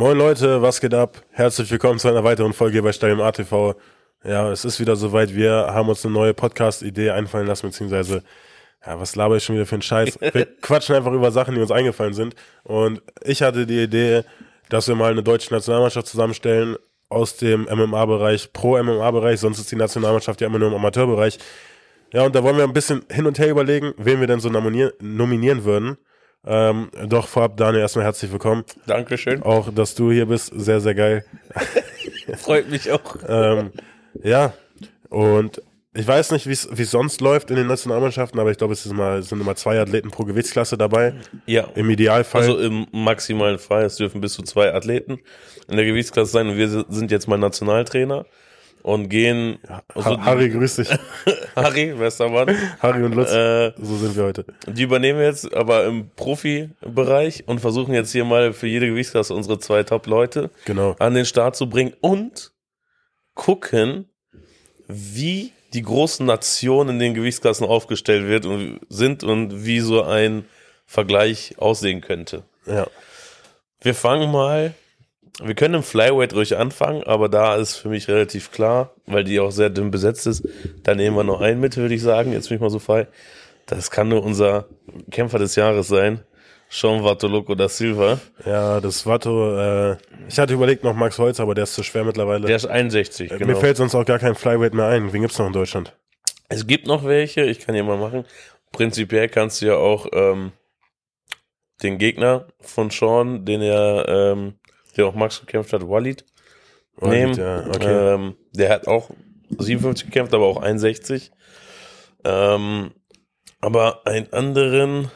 Moin Leute, was geht ab? Herzlich willkommen zu einer weiteren Folge bei Stadium ATV. Ja, es ist wieder soweit. Wir haben uns eine neue Podcast-Idee einfallen lassen, beziehungsweise, ja, was laber ich schon wieder für einen Scheiß? Wir quatschen einfach über Sachen, die uns eingefallen sind. Und ich hatte die Idee, dass wir mal eine deutsche Nationalmannschaft zusammenstellen aus dem MMA-Bereich, Pro-MMA-Bereich, sonst ist die Nationalmannschaft ja immer nur im Amateurbereich. Ja, und da wollen wir ein bisschen hin und her überlegen, wen wir denn so nominieren würden. Ähm, doch vorab, Daniel, erstmal herzlich willkommen. Dankeschön. Auch, dass du hier bist, sehr, sehr geil. Freut mich auch. ähm, ja, und ich weiß nicht, wie es sonst läuft in den Nationalmannschaften, aber ich glaube, es immer, es sind immer zwei Athleten pro Gewichtsklasse dabei. Ja. Im Idealfall. Also im maximalen Fall, es dürfen bis zu zwei Athleten in der Gewichtsklasse sein und wir sind jetzt mal Nationaltrainer und gehen. Also ha Harry, grüß dich. Harry, Westermann. Harry und Lutz. Äh, so sind wir heute. Die übernehmen jetzt aber im Profibereich und versuchen jetzt hier mal für jede Gewichtsklasse unsere zwei Top-Leute genau. an den Start zu bringen und gucken, wie die großen Nationen in den Gewichtsklassen aufgestellt wird und sind und wie so ein Vergleich aussehen könnte. Ja. Wir fangen mal wir können im Flyweight ruhig anfangen, aber da ist für mich relativ klar, weil die auch sehr dünn besetzt ist. Da nehmen wir noch einen mit, würde ich sagen. Jetzt bin ich mal so frei. Das kann nur unser Kämpfer des Jahres sein. Sean Vatoloco da Silva. Ja, das Vato, äh, ich hatte überlegt noch Max Holz, aber der ist zu schwer mittlerweile. Der ist 61, äh, genau. Mir fällt sonst auch gar kein Flyweight mehr ein. Wen gibt's noch in Deutschland? Es gibt noch welche, ich kann hier mal machen. Prinzipiell kannst du ja auch ähm, den Gegner von Sean, den er ähm, der auch Max gekämpft hat, Walid, Walid nehmen. Ja, okay. ähm, der hat auch 57 gekämpft, aber auch 61. Ähm, aber einen anderen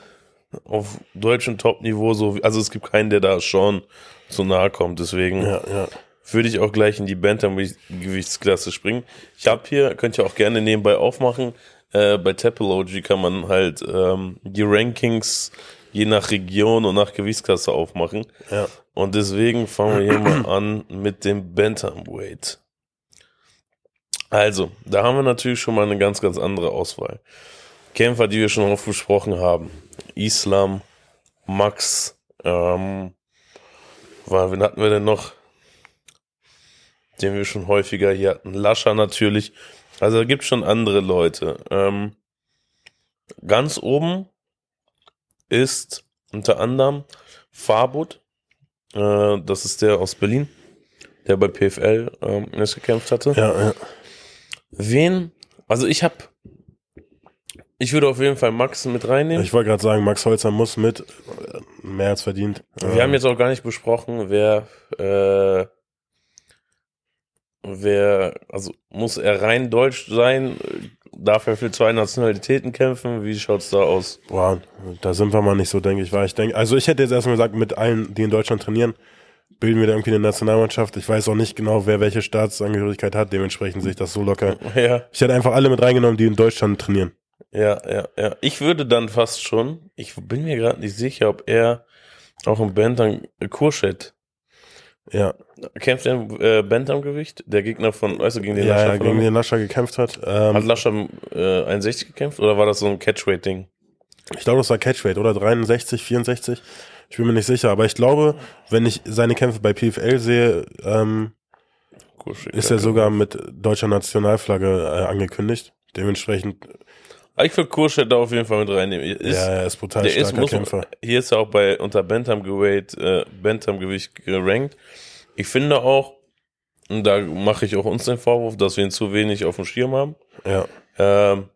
auf deutschem Top-Niveau, so, also es gibt keinen, der da schon zu nahe kommt, deswegen ja, ja. würde ich auch gleich in die Bantam-Gewichtsklasse springen. Ich habe hier, könnt ihr auch gerne nebenbei aufmachen, äh, bei Tapology kann man halt ähm, die Rankings je nach Region und nach Gewichtsklasse aufmachen. Ja. Und deswegen fangen wir hier mal an mit dem Bantamweight. Also, da haben wir natürlich schon mal eine ganz, ganz andere Auswahl. Kämpfer, die wir schon oft besprochen haben. Islam, Max, ähm, wen hatten wir denn noch? Den wir schon häufiger hier hatten. Lascha natürlich. Also da gibt es schon andere Leute. Ähm, ganz oben ist unter anderem Farbut. Äh, das ist der aus Berlin, der bei PFL ähm, gekämpft hatte. Ja, ja. Wen? Also ich habe ich würde auf jeden Fall Max mit reinnehmen. Ich wollte gerade sagen, Max Holzer muss mit, äh, mehr als verdient. Wir haben jetzt auch gar nicht besprochen, wer, äh, wer, also muss er rein deutsch sein? Darf er für zwei Nationalitäten kämpfen? Wie schaut's da aus? Boah, da sind wir mal nicht so, denke ich. Weil ich denke, also ich hätte jetzt erstmal gesagt, mit allen, die in Deutschland trainieren, bilden wir da irgendwie eine Nationalmannschaft. Ich weiß auch nicht genau, wer welche Staatsangehörigkeit hat. Dementsprechend sehe ich das so locker. Ja. Ich hätte einfach alle mit reingenommen, die in Deutschland trainieren. Ja, ja, ja. Ich würde dann fast schon, ich bin mir gerade nicht sicher, ob er auch im Bantam Kurschet ja. Kämpft er im äh, Bantamgewicht? Der Gegner von, weißt du, gegen den ja, Lascher? Ja, gegen den Lascher gekämpft hat. Ähm, hat Lascher äh, 61 gekämpft oder war das so ein Catchweight-Ding? Ich glaube, das war Catchweight oder 63, 64. Ich bin mir nicht sicher, aber ich glaube, wenn ich seine Kämpfe bei PFL sehe, ähm, ist er sogar mit deutscher Nationalflagge äh, angekündigt. Dementsprechend. Ich würde Kurschet da auf jeden Fall mit reinnehmen. Ist, ja, er ist brutal der starker ist, Kämpfer. Hier ist er auch bei unter Bantamgewicht, äh, Bantamgewicht gerankt. Ich finde auch, und da mache ich auch uns den Vorwurf, dass wir ihn zu wenig auf dem Schirm haben. Ja. Ähm,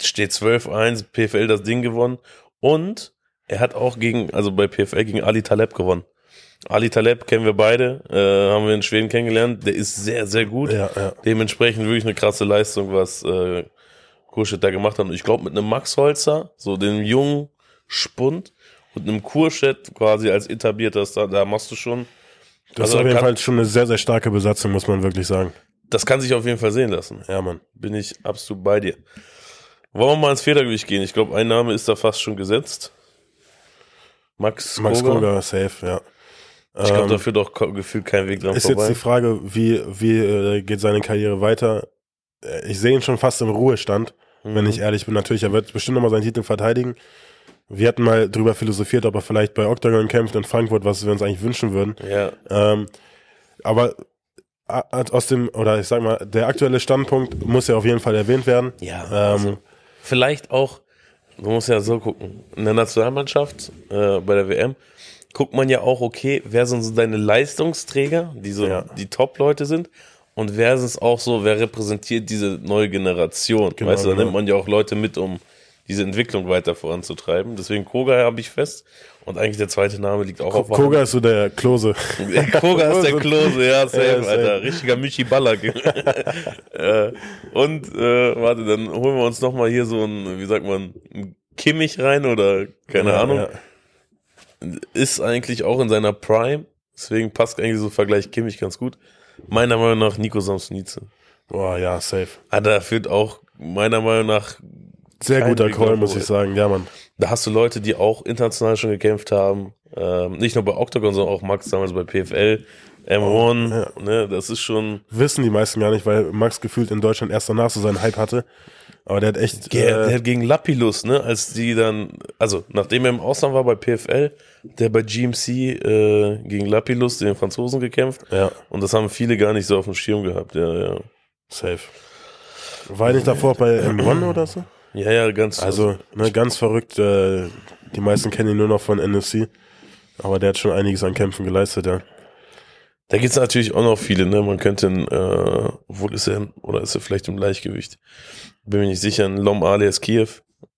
steht 12-1, PFL das Ding gewonnen. Und er hat auch gegen, also bei PFL gegen Ali Taleb gewonnen. Ali Taleb kennen wir beide, äh, haben wir in Schweden kennengelernt. Der ist sehr, sehr gut. Ja, ja. Dementsprechend wirklich eine krasse Leistung, was äh, Kurschet da gemacht hat. Und ich glaube, mit einem Max Holzer, so dem jungen Spund und einem Kurschet quasi als etablierter Star, da machst du schon das also ist auf jeden Fall schon eine sehr, sehr starke Besatzung, muss man wirklich sagen. Das kann sich auf jeden Fall sehen lassen. Ja, Mann. Bin ich absolut bei dir. Wollen wir mal ins Federgewicht gehen? Ich glaube, ein Name ist da fast schon gesetzt. Max Max Koga, safe, ja. Ich glaube, ähm, da führt auch gefühlt kein Weg dran ist vorbei. Ist jetzt die Frage, wie, wie äh, geht seine Karriere weiter? Äh, ich sehe ihn schon fast im Ruhestand, mhm. wenn ich ehrlich bin. Natürlich, er wird bestimmt nochmal seinen Titel verteidigen. Wir hatten mal drüber philosophiert, ob er vielleicht bei Octagon kämpft in Frankfurt, was wir uns eigentlich wünschen würden. Ja, Ähm, aber aus dem, oder ich sag mal, der aktuelle Standpunkt muss ja auf jeden Fall erwähnt werden. Ja, Ähm, also vielleicht auch, man muss ja so gucken, in der Nationalmannschaft, äh, bei der WM, guckt man ja auch, okay, wer sind so deine Leistungsträger, die so Ja. die Top-Leute sind und wer ist auch so, wer repräsentiert diese neue Generation. Genau, weißt du, da genau. nimmt man ja auch Leute mit, um diese Entwicklung weiter voranzutreiben. Deswegen Koga habe ich fest. Und eigentlich der zweite Name liegt auch auf der Koga ist so der Klose. Koga ist der Klose, ja, safe, Ja, safe. Alter. Richtiger Michi Ballack. äh, und, äh, warte, dann holen wir uns nochmal hier so ein, wie sagt man, ein Kimmich rein oder keine Ja, Ahnung. ja. Ist eigentlich auch in seiner Prime. Deswegen passt eigentlich so Vergleich Kimmich ganz gut. Meiner Meinung nach Nico Samsonice. Boah, ja, safe. Ah, da führt auch meiner Meinung nach, Sehr guter Weg Call, muss ich sagen. Ja, Mann. da hast du Leute, die auch international schon gekämpft haben. Ähm, nicht nur bei Octagon, sondern auch Max damals bei PFL, M1. ja. Ne, das ist schon, Wissen die meisten gar nicht, weil Max gefühlt in Deutschland erst danach so seinen Hype hatte. Aber der hat echt. Der, der äh, hat gegen Lapilus, ne, als die dann, also nachdem er im Ausland war bei PFL, der bei GMC äh, gegen Lapilus, den Franzosen, gekämpft. ja, Und das haben viele gar nicht so auf dem Schirm gehabt. Ja, ja. safe. War nicht davor bei M1 oder so? Ja, ja, ganz. Also, ne, ganz verrückt. Äh, die meisten kennen ihn nur noch von NFC. Aber der hat schon einiges an Kämpfen geleistet, ja. Da gibt's natürlich auch noch viele, ne. Man könnte, äh, obwohl ist er, oder ist er vielleicht im Gleichgewicht? Bin mir nicht sicher, ein Lom alias Kiew.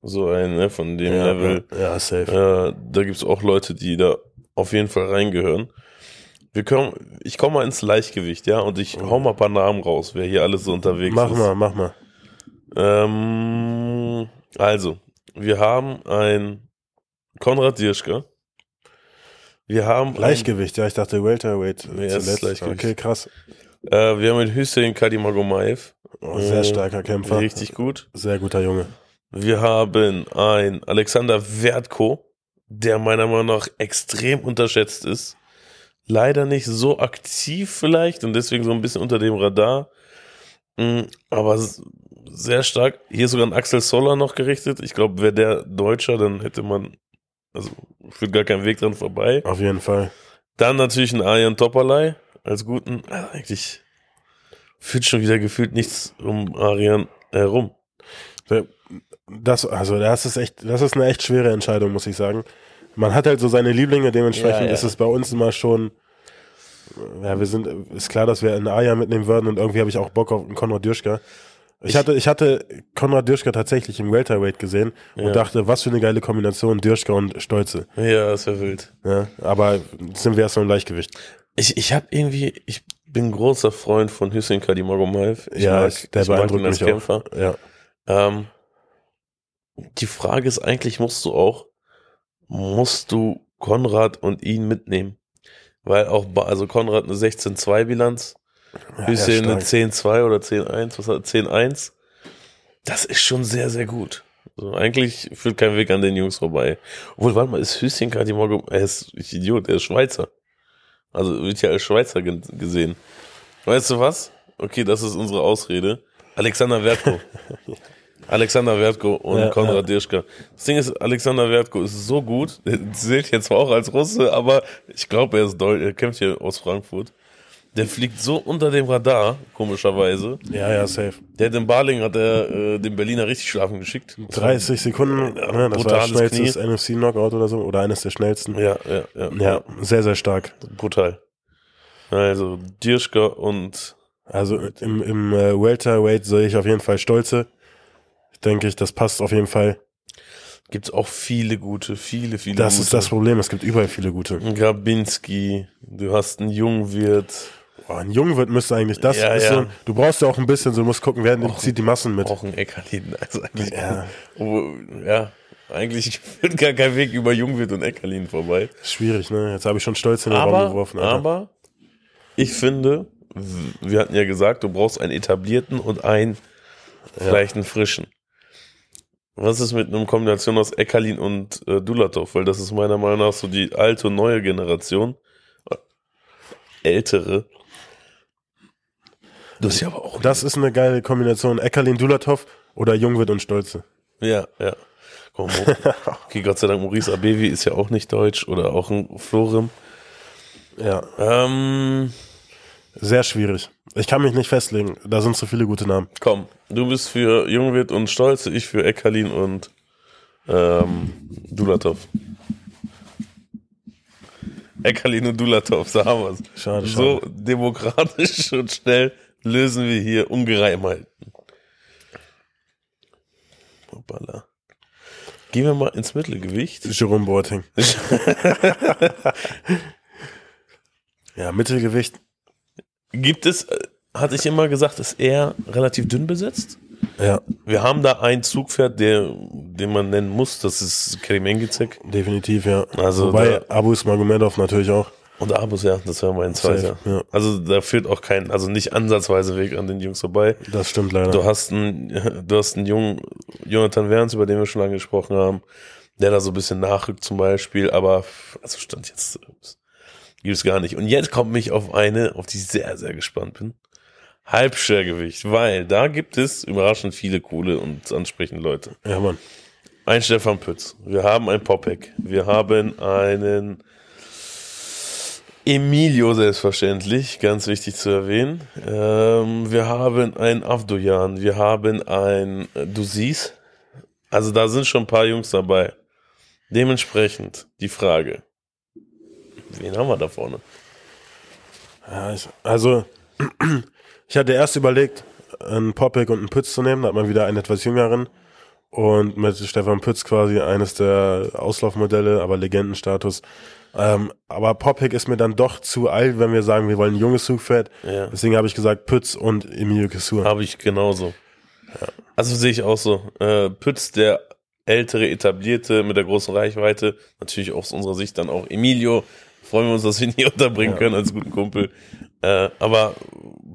So ein, ne, von dem Ja, Level. ja, safe. Äh, da gibt's auch Leute, die da auf jeden Fall reingehören. Wir können, ich komme mal ins Leichtgewicht, ja, und ich hau mal ein paar Namen raus, wer hier alles so unterwegs mach ist. mal, mach mal. Ähm, also, wir haben ein Konrad Dirschka. Wir haben ein, Leichtgewicht, ja, ich dachte Welterweight Nee, es ist Leichtgewicht. Okay, krass. äh, wir haben einen Hüseyin Kadimagomaev. Oh, sehr Äh, starker Kämpfer. Richtig gut. Sehr guter Junge. Wir haben ein Alexander Wertko, der meiner Meinung nach extrem unterschätzt ist. Leider nicht so aktiv vielleicht und deswegen so ein bisschen unter dem Radar. Mm, Aber sehr stark. Hier ist sogar ein Axel Soller noch gerichtet. Ich glaube, wäre der Deutscher, dann hätte man, also führt gar kein Weg dran vorbei. Auf jeden Fall. Dann natürlich ein Arjan Topperlei als guten. Also eigentlich führt schon wieder gefühlt nichts um Arjan herum. Das, also das ist echt, das ist eine echt schwere Entscheidung, muss ich sagen. Man hat halt so seine Lieblinge, dementsprechend Ja, ja. ist es bei uns immer schon, ja, wir sind, ist klar, dass wir einen Aya mitnehmen würden und irgendwie habe ich auch Bock auf einen Konrad Dürschka. Ich hatte, ich hatte Konrad Dürschka tatsächlich im Welterweight gesehen und Ja. dachte, was für eine geile Kombination Dürschka und Stolze. Ja, das wäre wild. Ja, aber sind wir erst noch im Leichtgewicht. Ich, ich habe irgendwie, ich bin großer Freund von Hüseyin Kadimagomaev. Ich ja, mag, der beeindruckt mich Kämpfer. auch. Ja. Ähm, die Frage ist eigentlich, musst du auch, musst du Konrad und ihn mitnehmen? Weil auch, also Konrad eine 16-2-Bilanz, Hüseyin ja, eine stark. 10-2 oder 10-1, was hat 10-1? Das ist schon sehr, sehr gut. Also eigentlich führt kein Weg an den Jungs vorbei. Obwohl, warte mal, ist Hüseyin Kadimoglu, er ist, ich Idiot, er ist Schweizer. Also wird ja als Schweizer ge gesehen. Weißt du was? Okay, das ist unsere Ausrede. Alexander Wertko. Alexander Wertko und Ja, Konrad ja. Dirschka. Das Ding ist, Alexander Wertko ist so gut, der zählt jetzt zwar auch als Russe, aber ich glaube, er ist Deutsch, er kämpft hier aus Frankfurt. Der fliegt so unter dem Radar, komischerweise. ja, ja, safe. Der hat in Baling hat er äh, den Berliner richtig schlafen geschickt. 30 Sekunden, Ja, ne, das war schnellstes NFC-Knockout oder so, oder eines der schnellsten. Ja, ja, ja. Ja, sehr, sehr stark. Brutal. Also, Dirschka und Also im, im äh, Welterweight sehe ich auf jeden Fall Stolze. Denke ich, das passt auf jeden Fall. gibt's auch viele gute, viele, viele Das gute. ist das Problem, es gibt überall viele gute. Grabinski, du hast einen Jungwirt, Oh, ein Jungwirt müsste eigentlich das. Ja, ist ja. So, du brauchst ja auch ein bisschen, so du musst gucken, wer zieht die Massen mit. auch ein Eckerlin. Also eigentlich, Ja. Wo- ja, eigentlich führt gar kein Weg über Jungwirt und Eckerlin vorbei. Schwierig, ne? Jetzt habe ich schon Stolz in den Raum Aber, geworfen. Alter. aber ich finde, wir hatten ja gesagt, du brauchst einen etablierten und einen vielleicht einen frischen. Was ist mit einer Kombination aus Eckerlin und äh, Dulatov? Weil das ist meiner Meinung nach so die alte und neue Generation. Äh, Ältere. Das ist ja aber auch. Das ist eine geile Kombination. Eckerlin Dulatov oder Jungwirt und Stolze. Ja, ja. Okay, Gott sei Dank, Maurice Abevi ist ja auch nicht deutsch oder auch ein Florim. Ja, Ähm, sehr schwierig. Ich kann mich nicht festlegen. Da sind zu viele gute Namen. komm, du bist für Jungwirt und Stolze, ich für Eckerlin und ähm, Dulatov. Eckerlin und Dulatov, so haben wir's. Schade, So schade. demokratisch und schnell lösen wir hier Ungereimheiten. Hoppala. Gehen wir mal ins Mittelgewicht. Jerome Boateng. ja, Mittelgewicht. Gibt es, äh, hatte ich immer gesagt, ist er relativ dünn besetzt? Ja, Wir haben da ein Zugpferd, der, den man nennen muss, das ist Kerim Engizek. definitiv, ja. Also Wobei Abu Magomedov natürlich auch. Und Abus, ja, das wäre mein zweiter. ja. Also da führt auch kein, also nicht ansatzweise Weg an den Jungs vorbei. Das stimmt leider. Du hast einen, du hast einen jungen Jonathan Werns, über den wir schon lange gesprochen haben, der da so ein bisschen nachrückt zum Beispiel, aber also stand jetzt gibt es gar nicht. Und jetzt kommt mich auf eine, auf die ich sehr, sehr gespannt bin. Halbschwergewicht, weil da gibt es überraschend viele coole und ansprechende Leute. ja, Mann. Ein Stefan Pütz, wir haben einen Popek, wir haben einen Emilio selbstverständlich, ganz wichtig zu erwähnen. Ähm, wir haben einen Avdojan, wir haben ein äh, Dusis. Also da sind schon ein paar Jungs dabei. Dementsprechend die Frage, wen haben wir da vorne? Also, ich hatte erst überlegt, einen Popek und einen Pütz zu nehmen. Da hat man wieder einen etwas jüngeren. Und mit Stefan Pütz quasi eines der Auslaufmodelle, aber Legendenstatus. Ähm, aber Popek ist mir dann doch zu alt, wenn wir sagen, wir wollen ein junges Zugpferd. Ja. Deswegen habe ich gesagt Pütz und Emilio Kessur. Habe ich genauso. Also sehe ich auch so. Äh, Pütz, der ältere, etablierte mit der großen Reichweite, natürlich aus unserer Sicht dann auch Emilio. Freuen wir uns, dass wir ihn hier unterbringen Ja. können als guten Kumpel. Äh, aber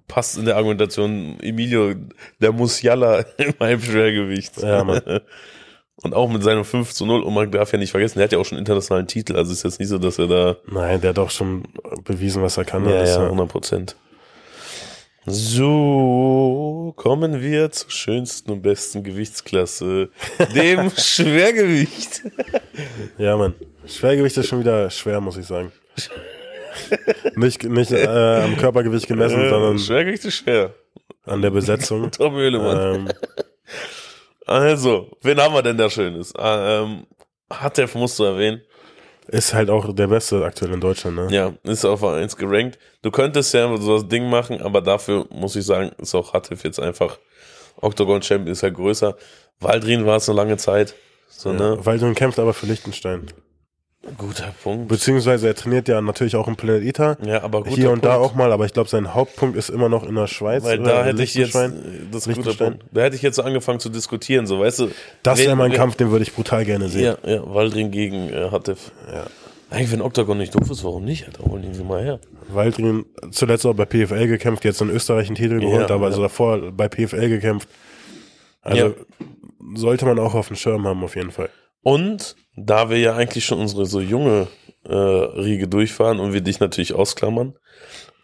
passt in der Argumentation, Emilio, der Musiala im Halbschwergewicht. Ja, Mann. Und auch mit seinem 5 zu 0, und man darf ja nicht vergessen, der hat ja auch schon internationalen Titel, also ist jetzt nicht so, dass er da Nein, der hat doch schon bewiesen, was er kann. ja, ja, 100 Prozent. So, kommen wir zur schönsten und besten Gewichtsklasse, dem Schwergewicht. ja, Mann. Schwergewicht ist schon wieder schwer, muss ich sagen. nicht nicht äh, am Körpergewicht gemessen, Äh, sondern Schwergewicht ist schwer. an der Besetzung. Tom Höhlemann. ähm, Also, wen haben wir denn da Schönes? Ah, ähm, Hatef musst du erwähnen. ist halt auch der Beste aktuell in Deutschland, ne? Ja, ist auf 1 gerankt. Du könntest ja so das Ding machen, aber dafür muss ich sagen, ist auch Hatef jetzt einfach Octagon Champion ist halt größer. Waldrin war es eine lange Zeit. So, ne? Ja, Waldron kämpft aber für Liechtenstein. Guter Punkt. Beziehungsweise er trainiert ja natürlich auch im Planet Ita. Ja, aber guter Hier und Punkt, da auch mal, aber ich glaube, sein Hauptpunkt ist immer noch in der Schweiz. Weil da hätte ich jetzt, Liechtenstein. das ist guter. Punkt. Da hätte ich jetzt so angefangen zu diskutieren, so, weißt du. Das wäre mein Kampf, den würde ich brutal gerne sehen. Ja, ja, Waldring gegen äh, Hatef. Ja. Eigentlich, wenn Octagon nicht doof ist, warum nicht? Alter, holen ihn sie mal her. Waldrin zuletzt auch bei PFL gekämpft, jetzt in Österreich einen Titel geholt, Ja, aber ja. also davor bei PFL gekämpft. Also Ja. sollte man auch auf dem Schirm haben, auf jeden Fall. Und da wir ja eigentlich schon unsere so junge äh, Riege durchfahren und wir dich natürlich ausklammern,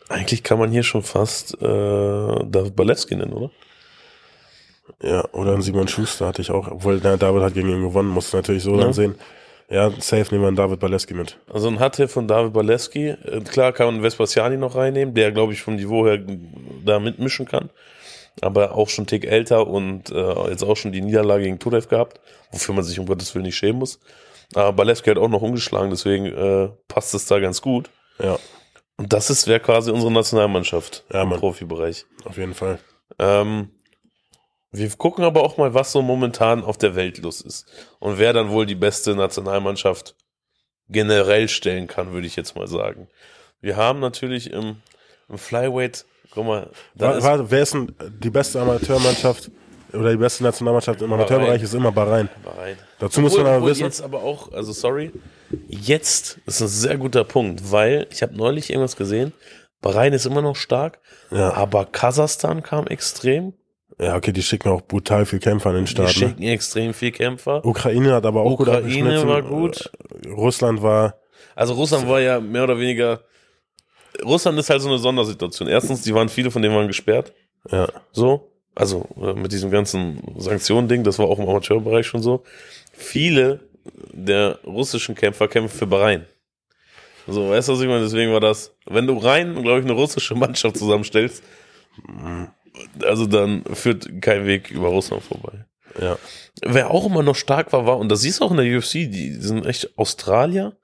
eigentlich kann man hier schon fast äh, David Balewski nennen, oder? Ja, oder ein Simon Schuster hatte ich auch, obwohl der David hat gegen ihn gewonnen, musst du natürlich so Ja. dann sehen. Ja, safe nehmen wir einen David Baleski mit. Also ein Hatef von David Balewski. Äh, Klar kann man Vespasiani noch reinnehmen, der, glaube ich, vom Niveau her da mitmischen kann. Aber auch schon einen Tick älter und äh, jetzt auch schon die Niederlage gegen Turev gehabt, wofür man sich um Gottes Willen nicht schämen muss. Aber Balewski hat auch noch umgeschlagen, deswegen äh, passt es da ganz gut. Ja, Und das ist wäre quasi unsere Nationalmannschaft Ja, im Mann. Profibereich. auf jeden Fall. Ähm, wir gucken aber auch mal, was so momentan auf der Welt los ist. Und wer dann wohl die beste Nationalmannschaft generell stellen kann, würde ich jetzt mal sagen. Wir haben natürlich im, im Flyweight, guck mal, da War, war, wer ist denn die beste Amateurmannschaft oder die beste Nationalmannschaft im Amateurbereich ist immer Bahrain. Bahrain. Dazu muss Obwohl- man aber wissen, Jetzt aber auch, also sorry, jetzt ist ein sehr guter Punkt, weil ich habe neulich irgendwas gesehen. Bahrain ist immer noch stark, ja, aber Kasachstan kam extrem. ja, okay, die schicken auch brutal viel Kämpfer an den Die Start. Ne? schicken extrem viel Kämpfer. Ukraine hat aber auch gut Ukraine war gut. Äh, Russland war, Also Russland war ja mehr oder weniger. Russland ist halt so eine Sondersituation. Erstens, die waren viele von denen waren gesperrt. ja, So. also äh, mit diesem ganzen Sanktionen-Ding, das war auch im Amateurbereich schon so, viele der russischen Kämpfer kämpfen für Bahrain. So, weißt du, was ich meine? Deswegen war das, wenn du rein, glaube ich, eine russische Mannschaft zusammenstellst, also dann führt kein Weg über Russland vorbei. Ja. Wer auch immer noch stark war, war, und das siehst du auch in der UFC, die sind echt Australier.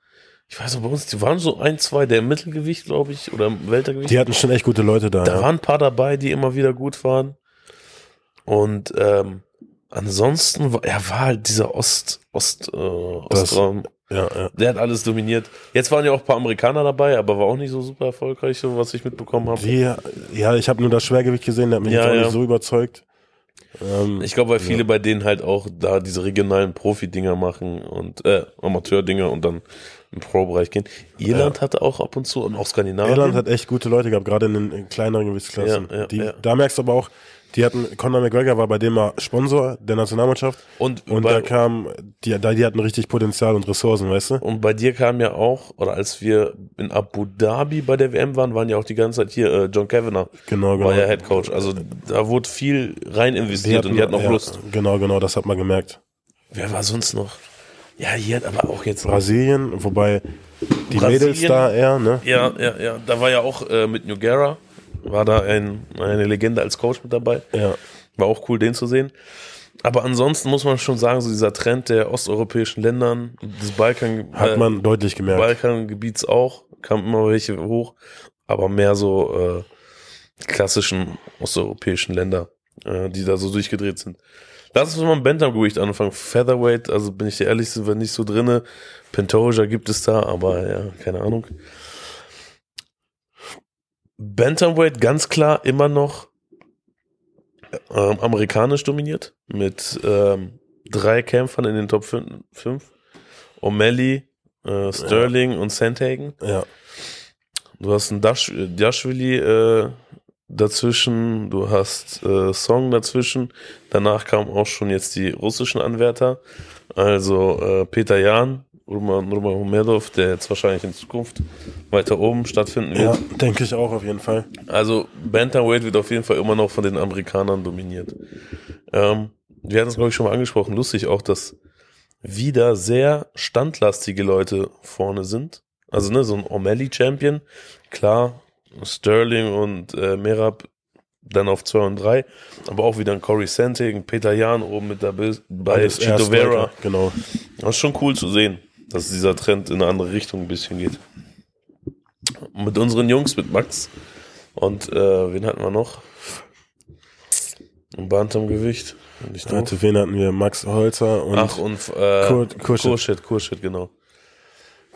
Ich weiß noch, bei uns, die waren so ein, zwei der im Mittelgewicht, glaube ich, oder im Weltergewicht. Die hatten schon echt gute Leute da. da ja. waren ein paar dabei, die immer wieder gut waren. Und ähm, ansonsten war, er war halt dieser Ost, Ost, äh, Ostraum. ja, ja. Der hat alles dominiert. Jetzt waren ja auch ein paar Amerikaner dabei, aber war auch nicht so super erfolgreich, so was ich mitbekommen habe. Die, ja, ich habe nur das Schwergewicht gesehen, der hat mich Ja, auch ja. nicht so überzeugt. Ähm, Ich glaube, weil viele bei denen halt auch da diese regionalen Profi-Dinger machen und äh, Amateur-Dinger und dann im Pro-Bereich gehen. Irland hatte auch ab und zu und auch Skandinavien. Irland hat echt gute Leute gehabt, gerade in den in kleineren Gewichtsklassen. Ja, ja, die, ja. Da merkst du aber auch, die hatten, Conor McGregor war bei dem mal Sponsor der Nationalmannschaft und, und bei, da kam, die, da, die hatten richtig Potenzial und Ressourcen, weißt du? und bei dir kam ja auch, oder als wir in Abu Dhabi bei der WM waren, waren ja auch die ganze Zeit hier, äh, John Kavanagh Genau, genau. war ja Head Coach. Also da wurde viel rein investiert und die hatten auch ja, Lust. Genau, genau, das hat man gemerkt. Wer war sonst noch? Ja, hier hat aber auch jetzt. Brasilien, wobei die Brasilien. Mädels da eher, ne? Ja, ja, ja. Da war ja auch äh, mit New Guerra, war da ein, eine Legende als Coach mit dabei. Ja. War auch cool, den zu sehen. Aber ansonsten muss man schon sagen, so dieser Trend der osteuropäischen Ländern, des Balkan, Hat äh, man deutlich gemerkt. Balkangebiets auch, kamen immer welche hoch, aber mehr so äh, klassischen osteuropäischen Länder, äh, die da so durchgedreht sind. Lass uns mal mit Bantamgewicht anfangen. Featherweight, also bin ich dir ehrlich, sind wir nicht so drinne. Pentoja gibt es da, aber ja, keine Ahnung. Bantamweight ganz klar immer noch ähm, amerikanisch dominiert mit ähm, drei Kämpfern in den Top 5. O'Malley, äh, Sterling und Sandhagen. Ja. Du hast einen Dash, Dashvili äh, dazwischen, du hast äh, Song dazwischen. Danach kamen auch schon jetzt die russischen Anwärter. Also äh, Peter Jan, Roman, Roman Humedov, der jetzt wahrscheinlich in Zukunft weiter oben stattfinden wird. Ja, denke ich auch auf jeden Fall. Also Bantamweight wird auf jeden Fall immer noch von den Amerikanern dominiert. Ähm, wir hatten es, glaube ich, schon mal angesprochen. Lustig auch, dass wieder sehr standlastige Leute vorne sind. Also ne, so ein O'Malley-Champion, klar, Sterling und äh, Merab dann auf 2 und 3, aber auch wieder ein Corey Santig, ein Peter Jan oben mit dabei, bei Chito Vera. Genau. Das ist schon cool zu sehen, dass dieser Trend in eine andere Richtung ein bisschen geht. Mit unseren Jungs, mit Max und äh, wen hatten wir noch? Im Bantamgewicht. Und ich Warte, wen hatten wir? Max Holzer und Ach, und äh, Kur- Kurschet. Kurschet, Kurschet, genau.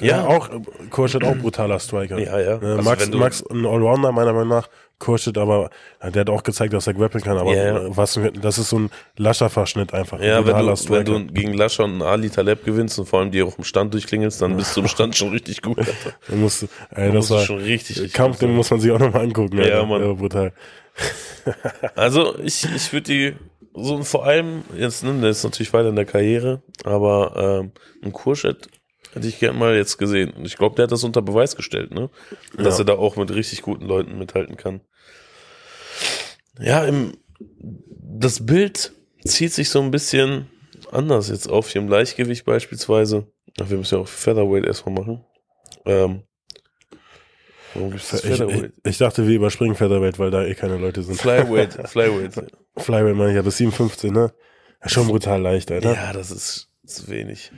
Ja, auch Kurschet auch brutaler Striker. Ja, ja. Äh, Also Max, Max ein Allrounder meiner Meinung nach. Kurschet aber, ja, der hat auch gezeigt, dass er grappeln kann, aber Ja, ja. äh, was, das ist so ein lascher Verschnitt einfach. Ja, Ein wenn brutaler du, wenn du gegen Lascher und Ali Taleb gewinnst und vor allem die auch im Stand durchklingelst, dann bist du im Stand schon richtig gut. Du musst, ey, musst das du war schon richtig, richtig Kampf, den muss man sich auch nochmal angucken. Ja, Alter. Mann. Ja, brutal. Also ich, ich würde die so vor allem jetzt, ne, der ist natürlich weiter in der Karriere, aber ähm, ein Kurschet hätte ich gern mal jetzt gesehen. Und ich glaube, der hat das unter Beweis gestellt, ne? Dass Ja. er da auch mit richtig guten Leuten mithalten kann. Ja, im, das Bild zieht sich so ein bisschen anders jetzt auf, hier im Leichtgewicht beispielsweise. Ach, wir müssen ja auch Featherweight erstmal machen. Ähm, warum gibt's das Ich, ich, Featherweight? ich dachte, wir überspringen Featherweight, weil da eh keine Leute sind. Flyweight, Flyweight. Flyweight meine ich, ja, bis 57, ne? Ja, schon brutal leicht, Alter. Ja, das ist zu wenig.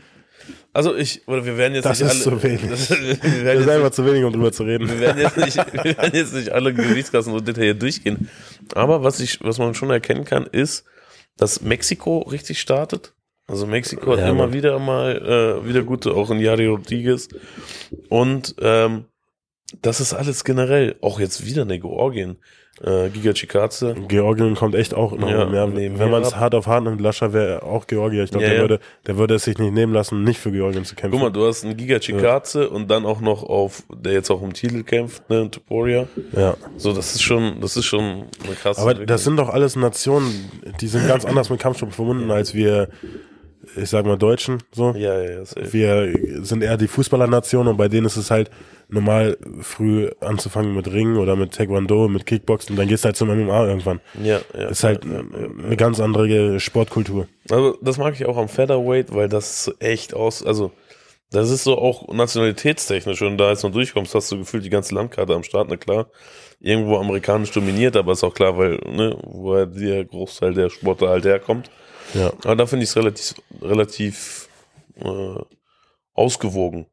Also ich, oder wir werden jetzt Das nicht ist alle. zu wenig. Das, wir, Das werden ist jetzt einfach nicht, zu wenig, um drüber zu reden. wir, werden jetzt nicht, wir werden jetzt nicht alle Gewichtsklassen so detailliert durchgehen. Aber was ich, was man schon erkennen kann, ist, dass Mexiko richtig startet. Also Mexiko hat Ja, immer wieder mal äh, wieder gute, auch in Yari Rodriguez. Und ähm, das ist alles generell, auch jetzt wieder eine Georgien. Äh, Giga Chikaze. Georgien kommt echt auch noch Ja, mehr. nee, Wenn man es hart auf hart nimmt, Lascher wäre auch Georgier. Ich glaube, Ja, der, ja. Würde, der würde es sich nicht nehmen lassen, nicht für Georgien zu kämpfen. Guck mal, du hast einen Giga Chikaze und dann auch noch auf, der jetzt auch um Titel kämpft, ne, Tuporia. ja. So, das ist schon, das ist schon eine krasse Aber das sind doch alles Nationen, die sind ganz anders mit Kampfsport verbunden als wir, ich sag mal, Deutschen. So. ja, ja, ja, safe. Wir sind eher die Fußballernation und bei denen ist es halt normal früh anzufangen mit Ringen oder mit Taekwondo, mit Kickboxen, dann gehst du halt zum MMA irgendwann. Ja, ja. ist halt ja, ja, ja. eine ganz andere Sportkultur. Also das mag ich auch am Featherweight, weil das so echt aus, also das ist so auch nationalitätstechnisch, du da jetzt noch durchkommst, hast du gefühlt die ganze Landkarte am Start, na klar, irgendwo amerikanisch dominiert, aber ist auch klar, weil, ne, woher der Großteil der Sportler halt herkommt. Ja. Aber da finde ich es relativ, relativ äh, ausgewogen.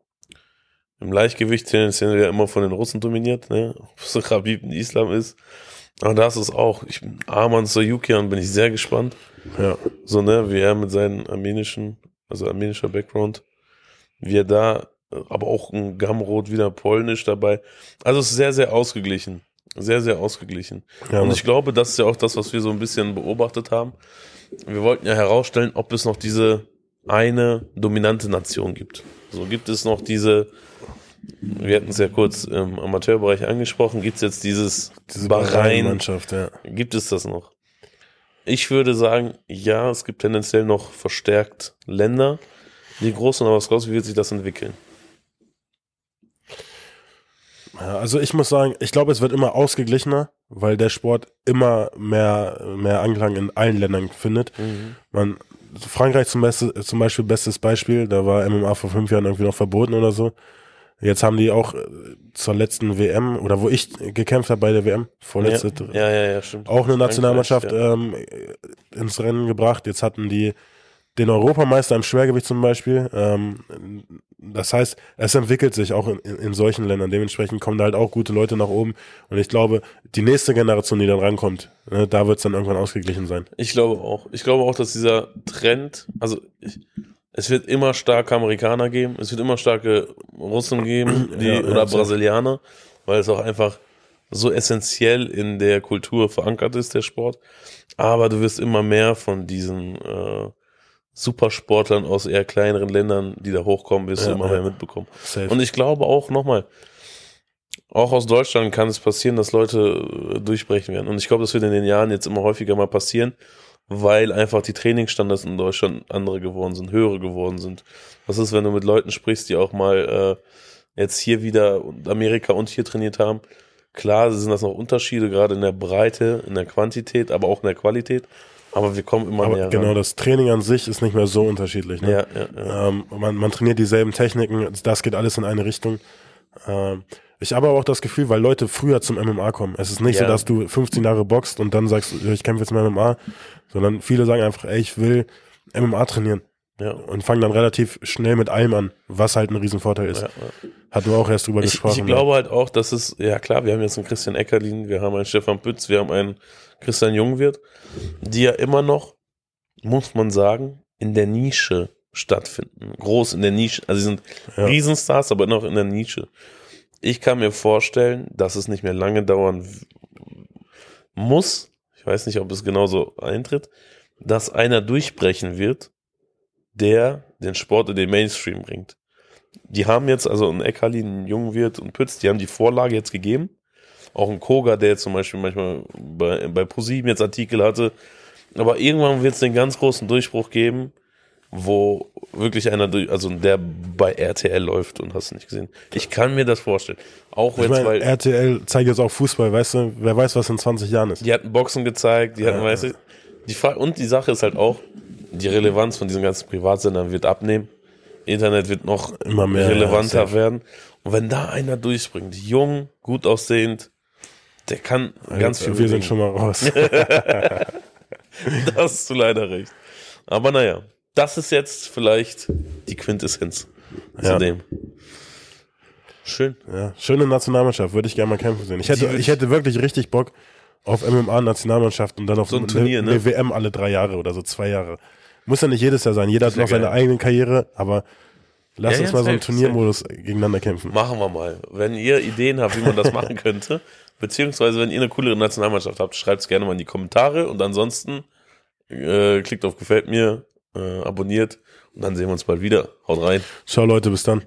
Im Leichtgewicht tendenziell ja immer von den Russen dominiert, ne? Ob es so Khabib ein Islam ist. Aber da ist es auch. Ich bin Arman Soyukian, bin ich sehr gespannt. Ja. So, ne, wie er mit seinen armenischen, also armenischer Background, wie er da, aber auch ein Gamrot wieder polnisch dabei. Also es ist sehr, sehr ausgeglichen. Sehr, sehr ausgeglichen. Ja, Und Mann. ich glaube, das ist ja auch das, was wir so ein bisschen beobachtet haben. Wir wollten ja herausstellen, ob es noch diese eine dominante Nation gibt. So gibt es noch diese, wir hatten es ja kurz im Amateurbereich angesprochen, gibt es jetzt dieses Diese Bahrain, Bahrain-Mannschaft, ja. gibt es das noch? Ich würde sagen, ja, es gibt tendenziell noch verstärkt Länder, die groß sind, aber was glaubst du, wie wird sich das entwickeln? Ja, Also ich muss sagen, ich glaube, es wird immer ausgeglichener, weil der Sport immer mehr, mehr Anklang in allen Ländern findet. Man, Frankreich zum, Beste, zum Beispiel bestes Beispiel, da war MMA vor fünf Jahren irgendwie noch verboten oder so. Jetzt haben die auch äh, zur letzten WM oder wo ich gekämpft habe bei der WM, vorletzte, ja, ja, ja, stimmt. auch eine Nationalmannschaft ähm, ins Rennen gebracht. Jetzt hatten die den Europameister im Schwergewicht zum Beispiel. Ähm, das heißt, es entwickelt sich auch in, in, in solchen Ländern. Dementsprechend kommen da halt auch gute Leute nach oben. Und ich glaube, die nächste Generation, die dann rankommt, ne, da wird es dann irgendwann ausgeglichen sein. Ich glaube auch. Ich glaube auch, dass dieser Trend, also ich, es wird immer starke Amerikaner geben, es wird immer starke Russen geben, die, Ja, oder. Brasilianer, weil es auch einfach so essentiell in der Kultur verankert ist, der Sport. Aber du wirst immer mehr von diesen äh, Supersportlern aus eher kleineren Ländern, die da hochkommen, wirst Ja, du immer mehr mitbekommen. Safe. Und ich glaube auch nochmal, auch aus Deutschland kann es passieren, dass Leute äh, durchbrechen werden. Und ich glaube, das wird in den Jahren jetzt immer häufiger mal passieren, weil einfach die Trainingsstandards in Deutschland andere geworden sind, höhere geworden sind. Was ist, wenn du mit Leuten sprichst, die auch mal äh, jetzt hier wieder Amerika und hier trainiert haben? Klar, sind das noch Unterschiede, gerade in der Breite, in der Quantität, aber auch in der Qualität. Aber wir kommen immer Aber näher genau, ran. das Training an sich ist nicht mehr so unterschiedlich. Ne? Ja, ja, ja. Ähm, man, man trainiert dieselben Techniken, das geht alles in eine Richtung. Ähm, ich habe aber auch das Gefühl, weil Leute früher zum MMA kommen. Es ist nicht Ja. so, dass du 15 Jahre boxt und dann sagst, ich kämpfe jetzt mal MMA, sondern viele sagen einfach, ey, ich will MMA trainieren ja. und fangen dann relativ schnell mit allem an, was halt ein Riesenvorteil ist. ja, ja. Hat du auch erst drüber Ich, gesprochen. ich glaube halt auch, dass es, ja klar, wir haben jetzt einen Christian Eckerlin, wir haben einen Stefan Pütz, wir haben einen Christian Jungwirth, die ja immer noch, muss man sagen, in der Nische stattfinden. Groß in der Nische. Also sie sind. Riesenstars, aber noch in der Nische. Ich kann mir vorstellen, dass es nicht mehr lange dauern muss, ich weiß nicht, ob es genauso eintritt, dass einer durchbrechen wird, der den Sport in den Mainstream bringt. Die haben jetzt, also ein Eckerlin, ein Jungwirt und Pütz, die haben die Vorlage jetzt gegeben. Auch ein Koga, der jetzt zum Beispiel manchmal bei, bei ProSieben jetzt Artikel hatte. Aber irgendwann wird es den ganz großen Durchbruch geben, wo wirklich einer durch, also der bei RTL läuft und hast du nicht gesehen. Ich kann mir das vorstellen. Auch ich jetzt, meine, weil RTL zeigt jetzt auch Fußball, weißt du, wer weiß, was in 20 Jahren ist. die hatten Boxen gezeigt, die hatten, Ja. weißt du, die Fra und die Sache ist halt auch, die Relevanz von diesen ganzen Privatsendern wird abnehmen. Internet wird noch Immer mehr, relevanter ja, werden. Und wenn da einer durchspringt, jung, gut aussehend, der kann ganz viel Wir sind bewegen. schon mal raus. Da hast du leider recht. Aber naja, das ist jetzt vielleicht die Quintessenz Ja. zu dem. Schön. Ja, schöne Nationalmannschaft, würde ich gerne mal kämpfen sehen. Ich hätte, ich hätte wirklich richtig Bock auf MMA-Nationalmannschaft und dann auf So ein Turnier, eine, ne? eine WM alle drei Jahre oder so zwei Jahre. Muss ja nicht jedes Jahr sein. Jeder hat noch seine eigene Karriere, aber lass Ja, uns ja, mal so einen Turniermodus gegeneinander kämpfen. Machen wir mal. Wenn ihr Ideen habt, wie man das machen könnte, beziehungsweise wenn ihr eine coolere Nationalmannschaft habt, schreibt es gerne mal in die Kommentare und ansonsten äh, klickt auf Gefällt mir, äh, abonniert und dann sehen wir uns bald wieder. Haut rein. Ciao Leute, bis dann.